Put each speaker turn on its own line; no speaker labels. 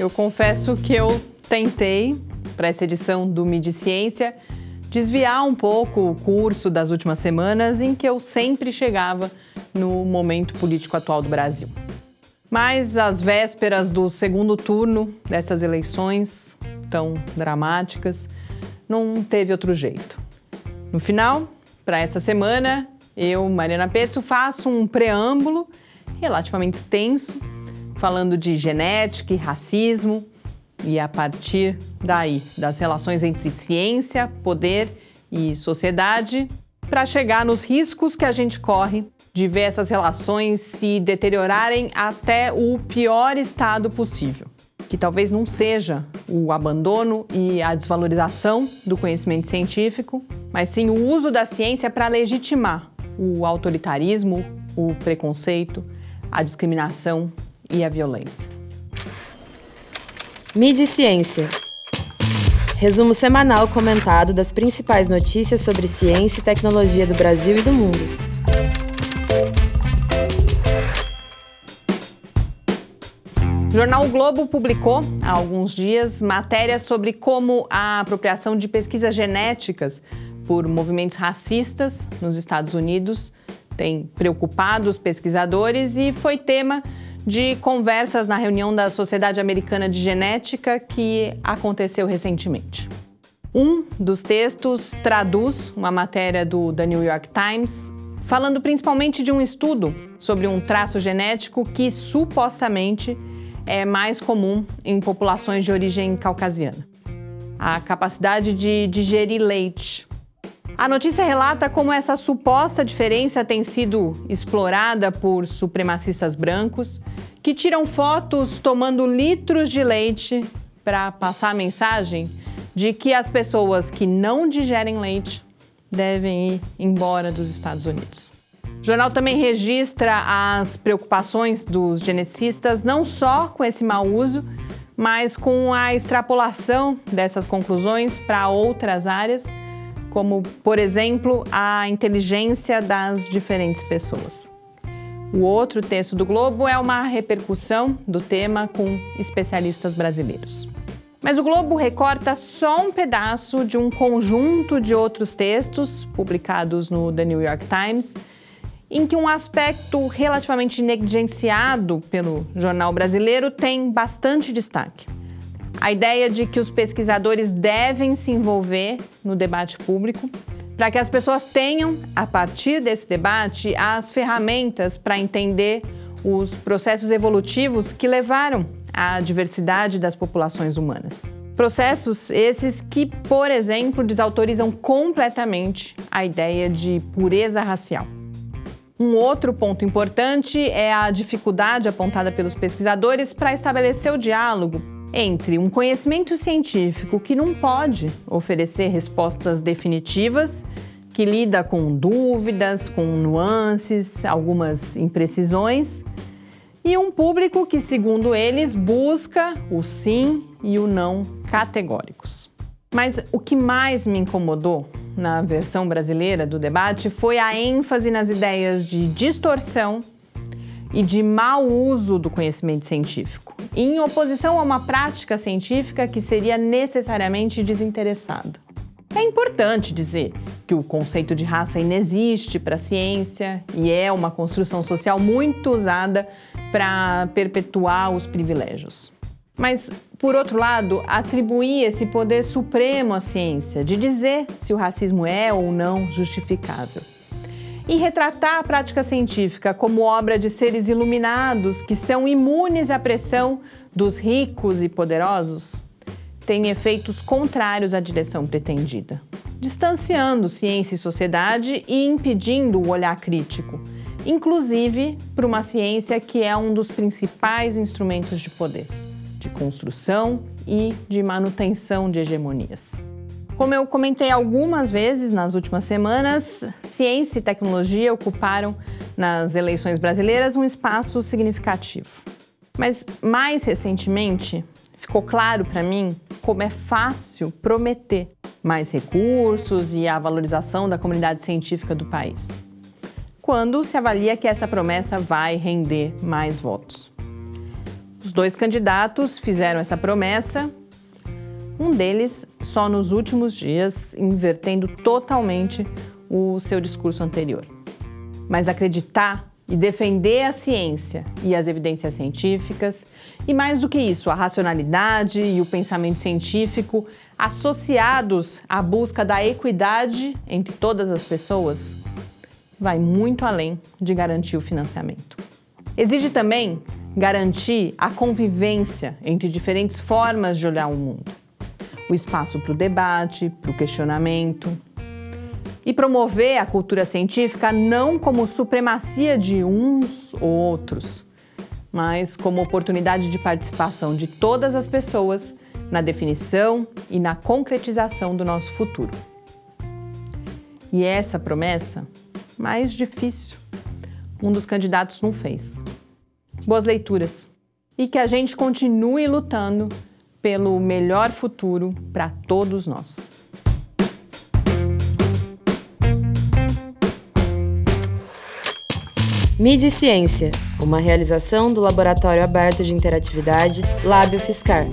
eu confesso que eu tentei, para essa edição do Midi Ciência, desviar um pouco o curso das últimas semanas em que eu sempre chegava no momento político atual do Brasil. Mas às vésperas do segundo turno dessas eleições tão dramáticas, não teve outro jeito. No final, para essa semana, eu, Mariana Pezzo, faço um preâmbulo relativamente extenso, falando de genética e racismo, e a partir daí, das relações entre ciência, poder e sociedade, para chegar nos riscos que a gente corre de ver essas relações se deteriorarem até o pior estado possível, que talvez não seja o abandono e a desvalorização do conhecimento científico, mas sim o uso da ciência para legitimar o autoritarismo, o preconceito, a discriminação e a violência.
Mídia e Ciência. Resumo semanal comentado das principais notícias sobre ciência e tecnologia do Brasil e do mundo.
O jornal Globo publicou há alguns dias matéria sobre como a apropriação de pesquisas genéticas por movimentos racistas nos Estados Unidos tem preocupado os pesquisadores e foi tema de conversas na reunião da Sociedade Americana de Genética que aconteceu recentemente. Um dos textos traduz uma matéria do The New York Times falando principalmente de um estudo sobre um traço genético que supostamente é mais comum em populações de origem caucasiana. A capacidade de digerir leite. A notícia relata como essa suposta diferença tem sido explorada por supremacistas brancos que tiram fotos tomando litros de leite para passar a mensagem de que as pessoas que não digerem leite devem ir embora dos Estados Unidos. O jornal também registra as preocupações dos geneticistas não só com esse mau uso, mas com a extrapolação dessas conclusões para outras áreas, como, por exemplo, a inteligência das diferentes pessoas. O outro texto do Globo é uma repercussão do tema com especialistas brasileiros. Mas o Globo recorta só um pedaço de um conjunto de outros textos publicados no The New York Times, em que um aspecto relativamente negligenciado pelo jornal brasileiro tem bastante destaque. A ideia de que os pesquisadores devem se envolver no debate público para que as pessoas tenham, a partir desse debate, as ferramentas para entender os processos evolutivos que levaram à diversidade das populações humanas. Processos esses que, por exemplo, desautorizam completamente a ideia de pureza racial. Um outro ponto importante é a dificuldade apontada pelos pesquisadores para estabelecer o diálogo entre um conhecimento científico que não pode oferecer respostas definitivas, que lida com dúvidas, com nuances, algumas imprecisões, e um público que, segundo eles, busca o sim e o não categóricos. Mas o que mais me incomodou na versão brasileira do debate foi a ênfase nas ideias de distorção e de mau uso do conhecimento científico, em oposição a uma prática científica que seria necessariamente desinteressada. É importante dizer que o conceito de raça inexiste para a ciência e é uma construção social muito usada para perpetuar os privilégios. Mas, por outro lado, atribuir esse poder supremo à ciência de dizer se o racismo é ou não justificável e retratar a prática científica como obra de seres iluminados que são imunes à pressão dos ricos e poderosos tem efeitos contrários à direção pretendida, distanciando ciência e sociedade e impedindo o olhar crítico, inclusive para uma ciência que é um dos principais instrumentos de poder, de construção e de manutenção de hegemonias. Como eu comentei algumas vezes nas últimas semanas, ciência e tecnologia ocuparam nas eleições brasileiras um espaço significativo. Mas mais recentemente, ficou claro para mim como é fácil prometer mais recursos e a valorização da comunidade científica do país, quando se avalia que essa promessa vai render mais votos. Os dois candidatos fizeram essa promessa, um deles só nos últimos dias, invertendo totalmente o seu discurso anterior. Mas acreditar e defender a ciência e as evidências científicas, e mais do que isso, a racionalidade e o pensamento científico associados à busca da equidade entre todas as pessoas, vai muito além de garantir o financiamento. Exige também garantir a convivência entre diferentes formas de olhar o mundo, o espaço para o debate, para o questionamento, e promover a cultura científica não como supremacia de uns ou outros, mas como oportunidade de participação de todas as pessoas na definição e na concretização do nosso futuro. E essa promessa, mais difícil, um dos candidatos não fez. Boas leituras e que a gente continue lutando pelo melhor futuro para todos nós.
Mídia e Ciência, uma realização do Laboratório Aberto de Interatividade Lábio Fiscar.